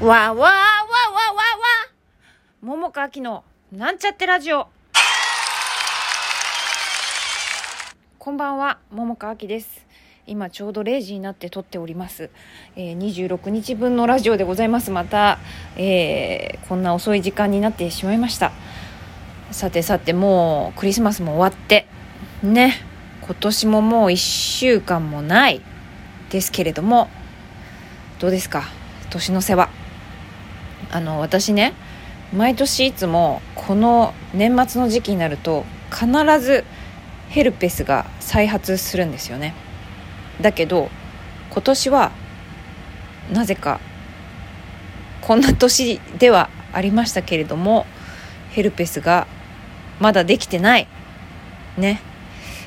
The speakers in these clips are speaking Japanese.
わわわわわわ。桃川きのなんちゃってラジオ。こんばんは桃川きです。今ちょうど0時になって撮っております、えー、26日分のラジオでございます。また、えーこんな遅い時間になってしまいました。さてさてもうクリスマスも終わって。ね今年ももう1週間もないですけれども。どうですか？年の瀬は。あの私ね毎年いつもこの年末の時期になると必ずヘルペスが再発するんですよね。だけど今年はなぜかこんな年ではありましたけれどもヘルペスがまだできてない。ね。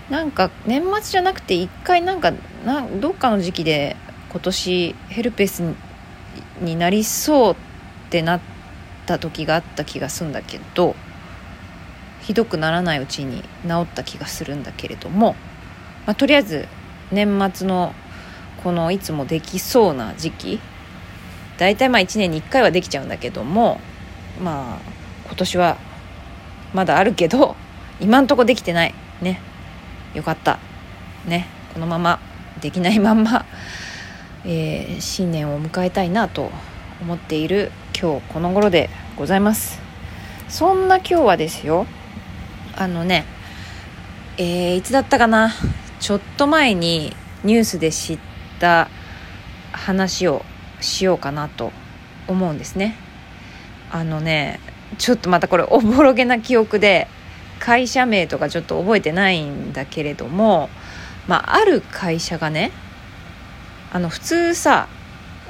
なんか年末じゃなくて一回なんかなどっかの時期で今年ヘルペスになりそうってなった時があった気がするんだけどひどくならないうちに治った気がするんだけれども、まあ、とりあえず年末のこのいつもできそうな時期大体まあ1年に1回はできちゃうんだけどもまあ今年はまだあるけど今んとこできてない。ね。よかった。ね。このままできないまんまえー新年を迎えたいなと思っている今日この頃でございます。そんな今日はですよ。あのねえーいつだったかな。ちょっと前にニュースで知った話をしようかなと思うんですね。あのねちょっとまたこれおぼろげな記憶で会社名とかちょっと覚えてないんだけれどもまあある会社がねあの普通さ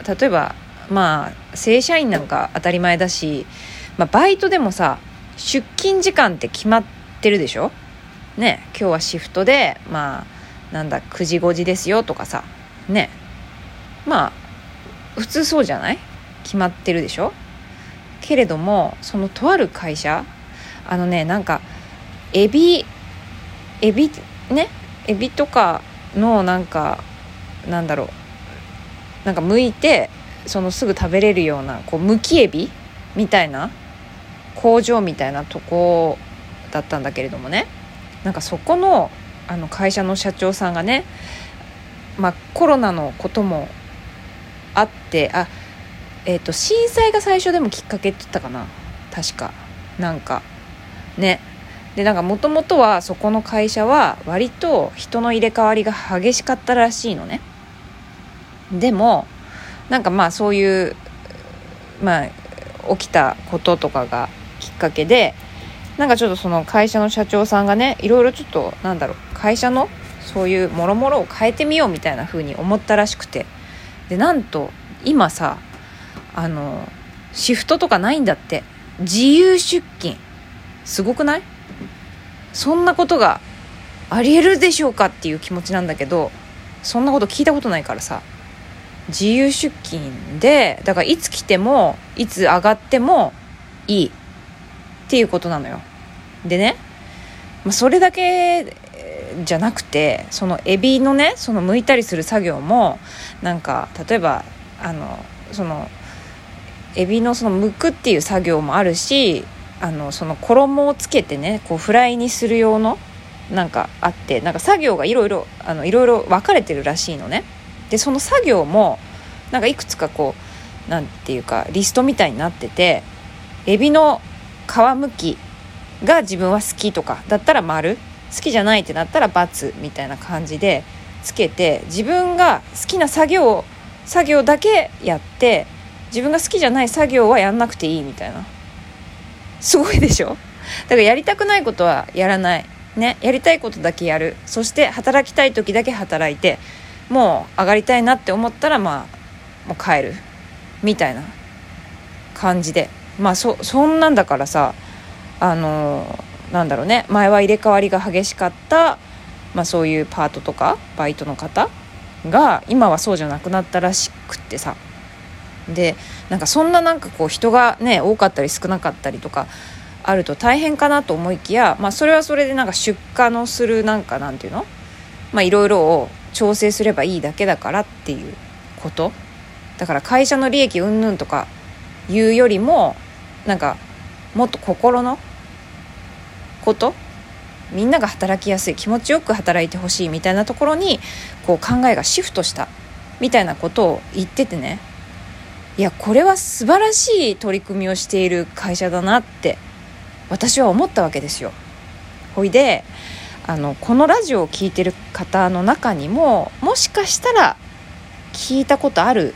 例えばまあ正社員なんか当たり前だし、まあ、バイトでもさ出勤時間って決まってるでしょ？ね今日はシフトでまあなんだ9時5時ですよとかさねまあ普通そうじゃない？決まってるでしょ？けれどもそのとある会社あのねなんかエビエビねエビとかのなんかなんだろうなんか剥いてそのすぐ食べれるようなこうむきエビ？みたいな？工場みたいなとこだったんだけれどもね。なんかそこのあの会社の社長さんがね、まあ、コロナのこともあってあえっ、と震災が最初でもきっかけって言ったかな？確か。なんか。ね。でなんかもともとはそこの会社は割と人の入れ替わりが激しかったらしいのね。でもなんかまあそういうまあ起きたこととかがきっかけでなんかちょっとその会社の社長さんがねいろいろちょっとなんだろう会社のそういうもろもろを変えてみようみたいな風に思ったらしくて。でなんと今さあのシフトとかないんだって。自由出勤。すごくない？そんなことがありえるでしょうかっていう気持ちなんだけどそんなこと聞いたことないからさ。自由出勤でだからいつ来てもいつ上がってもいいっていうことなのよ。でね、まあ、それだけじゃなくてそのエビのねその剥いたりする作業もなんか例えばあのそのエビのその剥くっていう作業もあるしあのその衣をつけてねこうフライにする用のなんかあってなんか作業がいろいろいろ分かれてるらしいのね。でその作業もなんかいくつかこうなんていうかリストみたいになっててエビの皮むきが自分は好きとかだったら丸好きじゃないってなったら×みたいな感じでつけて自分が好きな作業作業だけやって自分が好きじゃない作業はやんなくていいみたいな。すごいでしょ？だからやりたくないことはやらない。ね。やりたいことだけやる。そして働きたい時だけ働いてもう上がりたいなって思ったらまあもう帰るみたいな感じで。まあそそんなんだからさあのなんだろうね。前は入れ替わりが激しかった、まあ、そういうパートとかバイトの方が今はそうじゃなくなったらしくってさ。でなんかそんななんかこう人がね多かったり少なかったりとかあると大変かなと思いきや、まあ、それはそれでなんか出荷のするなんかなんていうの？まあいろいろを調整すればいいだけだからっていうことだから会社の利益云々とかいうよりもなんかもっと心のことみんなが働きやすい気持ちよく働いてほしいみたいなところにこう考えがシフトしたみたいなことを言っててねいやこれは素晴らしい取り組みをしている会社だなって私は思ったわけですよ。ほいであのこのラジオを聴いてる方の中にももしかしたら聞いたことある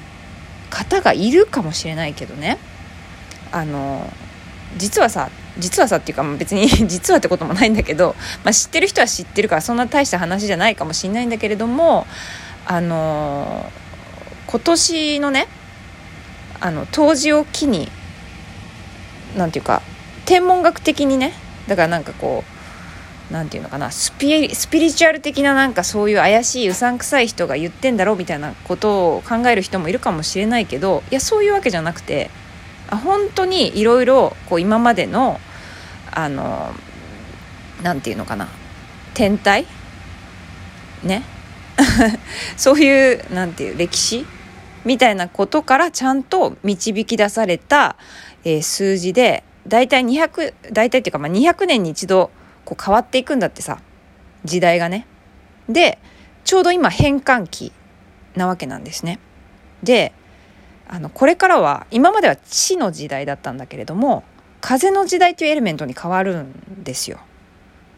方がいるかもしれないけどね。あの実はさ実はさっていうか別に 実はってこともないんだけど、まあ、知ってる人は知ってるからそんな大した話じゃないかもしれないんだけれどもあの今年のねあの冬至を機に何て言うか天文学的にねだからなんかこう何て言うのかなスピスピリチュアル的ななんかそういう怪しいうさんくさい人が言ってんだろうみたいなことを考える人もいるかもしれないけどいやそういうわけじゃなくてあ本当にいろいろ今までのあの何て言うのかな天体？ね？そういう何て言う歴史？みたいなことからちゃんと導き出された、えー、数字で大体200大体っていうかまあ200年に一度こう変わっていくんだってさ時代がね。でちょうど今変換期なわけなんですね。であのこれからは今までは地の時代だったんだけれども風の時代というエレメントに変わるんですよ。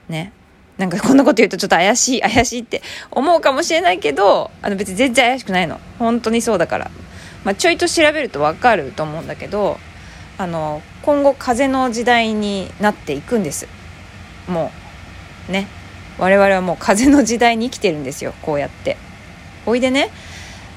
ね。なんかこんなこと言うとちょっと怪しい怪しいって思うかもしれないけどあの別に全然怪しくないの本当にそうだから、まあ、ちょいと調べると分かると思うんだけどあの今後風の時代になっていくんですもうね我々はもう風の時代に生きてるんですよこうやって。おいでね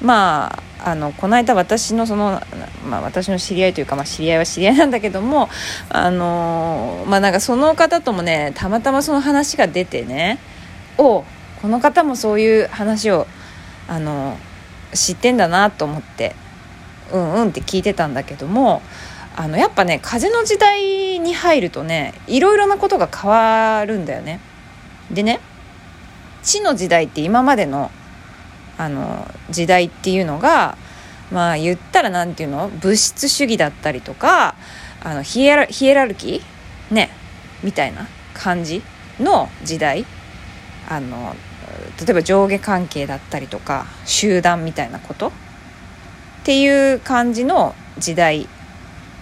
まああのこの間私のその、まあ、私の知り合いというか、まあ、知り合いは知り合いなんだけどもあのまあなんかその方ともねたまたまその話が出てねおこの方もそういう話をあの知ってんだなと思ってうんうんって聞いてたんだけどもあのやっぱね風の時代に入るとねいろいろなことが変わるんだよね。でね地の時代って今までのあの時代っていうのがまあ言ったら何て言うの？物質主義だったりとかあのヒエラヒエラルキー？ねみたいな感じの時代。あの例えば上下関係だったりとか集団みたいなこと？っていう感じの時代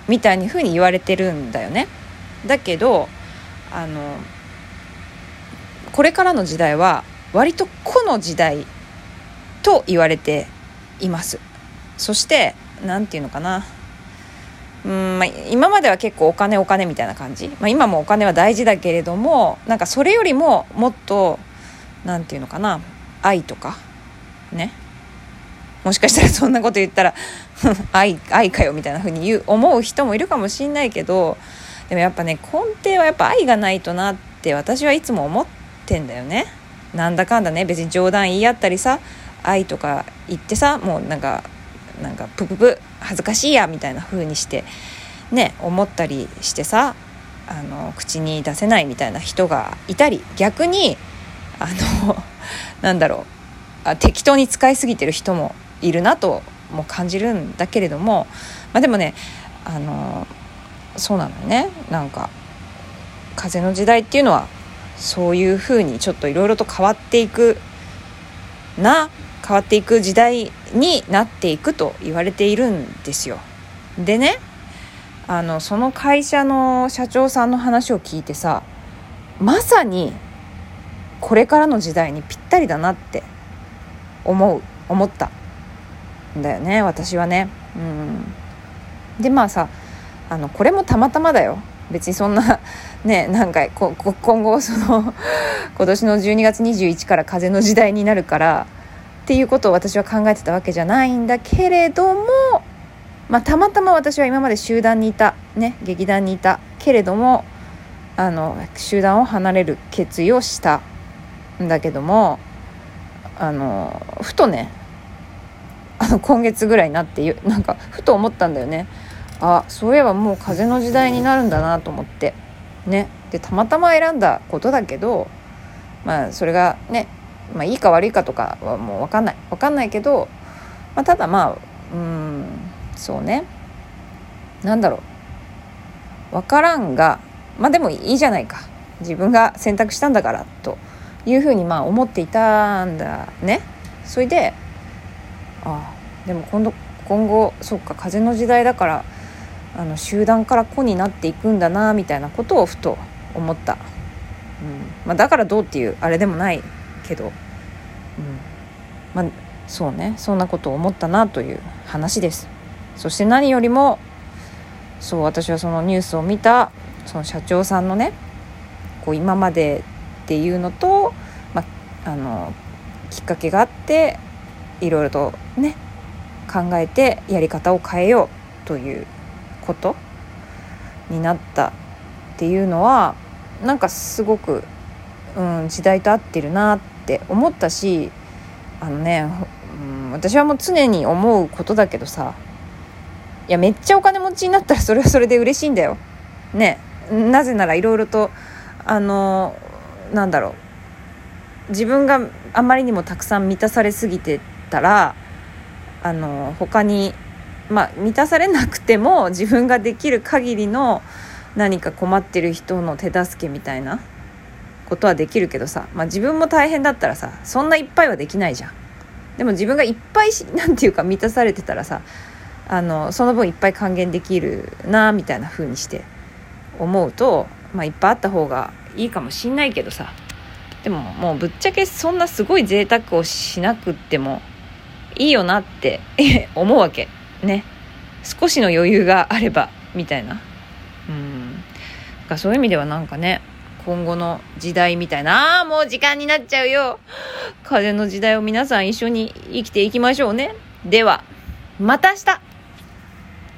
みたいにふうに言われてるんだよね。だけどあのこれからの時代は割と個の時代と言われています。そして何て言うのかな。うん、まあ、今までは結構お金お金みたいな感じ、まあ、今もお金は大事だけれどもなんかそれよりももっと何て言うのかな。愛とかね。もしかしたらそんなこと言ったら 愛愛かよみたいな風に言う思う人もいるかもしんないけどでもやっぱね根底はやっぱ愛がないとなって私はいつも思ってんだよね。なんだかんだね別に冗談言い合ったりさ愛とか言ってさもうなんかなんかプププ恥ずかしいやみたいな風にしてね思ったりしてさあの口に出せないみたいな人がいたり逆にあのなんだろうあ適当に使いすぎてる人もいるなとも感じるんだけれども、まあ、でもねあのそうなのねなんか風の時代っていうのはそういうふうにちょっといろいろと変わっていくな変わっていく時代になっていくと言われているんですよ。でねあのその会社の社長さんの話を聞いてさまさにこれからの時代にぴったりだなって思う思っただよね私はね。うん、でまあさあのこれもたまたまだよ別にそんな ねなんか今後その 今年の12月21から風の時代になるからっていうことを私は考えてたわけじゃないんだけれども、まあ、たまたま私は今まで集団にいた、ね、劇団にいたけれどもあの集団を離れる決意をしたんだけどもあのふとねあの今月ぐらいになって なんかふと思ったんだよね。あそういえばもう風の時代になるんだなと思って。ね。でたまたま選んだことだけどまあそれがねまあ、いいか悪いかとかはもう分かんない。分かんないけど、まあ、ただまあうんそうね。なんだろう。分からんがまあでもいいじゃないか。自分が選択したんだからというふうにまあ思っていたんだね。それであでも今度今後そっか風の時代だからあの集団から子になっていくんだなみたいなことをふと思った、うん。まあ、だからどうっていうあれでもないけど、うん。まあ、そうね。そんなことを思ったなという話です。そして何よりもそう私はそのニュースを見たその社長さんのねこう今までっていうのと、まあ、あのきっかけがあっていろいろとね考えてやり方を変えようということになったっていうのはなんかすごく、うん、時代と合ってるなって思ったしあのね、うん、私はもう常に思うことだけどさいやめっちゃお金持ちになったら それはそれで嬉しいんだよ。ねなぜならいろいろとあのなんだろう自分があまりにもたくさん満たされすぎてたらあの他にまあ満たされなくても自分ができる限りの何か困ってる人の手助けみたいなことはできるけどさ、まあ、自分も大変だったらさそんないっぱいはできないじゃん。でも自分がいっぱい なんていうか満たされてたらさあのその分いっぱい還元できるなみたいな風にして思うと、まあ、いっぱいあった方がいいかもしんないけどさでももうぶっちゃけそんなすごい贅沢をしなくってもいいよなって 思うわけ。ね。少しの余裕があればみたいな。うん。がそういう意味ではなんかね今後の時代みたいな。あもう時間になっちゃうよ。風の時代を皆さん一緒に生きていきましょうね。ではまた明日。